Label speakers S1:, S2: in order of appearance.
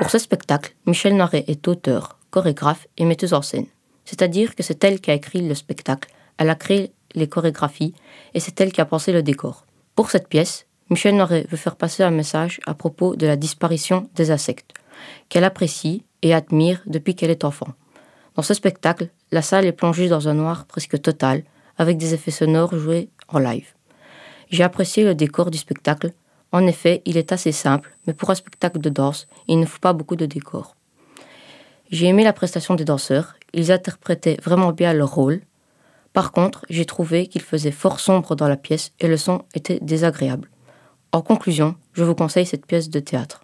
S1: Pour ce spectacle, Michel Naret est auteur, chorégraphe et metteuse en scène. C'est-à-dire que c'est elle qui a écrit le spectacle, elle a créé les chorégraphies et c'est elle qui a pensé le décor. Pour cette pièce, Michel Naret veut faire passer un message à propos de la disparition des insectes, qu'elle apprécie et admire depuis qu'elle est enfant. Dans ce spectacle, la salle est plongée dans un noir presque total, avec des effets sonores joués en live. J'ai apprécié le décor du spectacle. En effet, il est assez simple, mais pour un spectacle de danse, il ne faut pas beaucoup de décor. J'ai aimé la prestation des danseurs, ils interprétaient vraiment bien leur rôle. Par contre, j'ai trouvé qu'il faisait fort sombre dans la pièce et le son était désagréable. En conclusion, je vous conseille cette pièce de théâtre.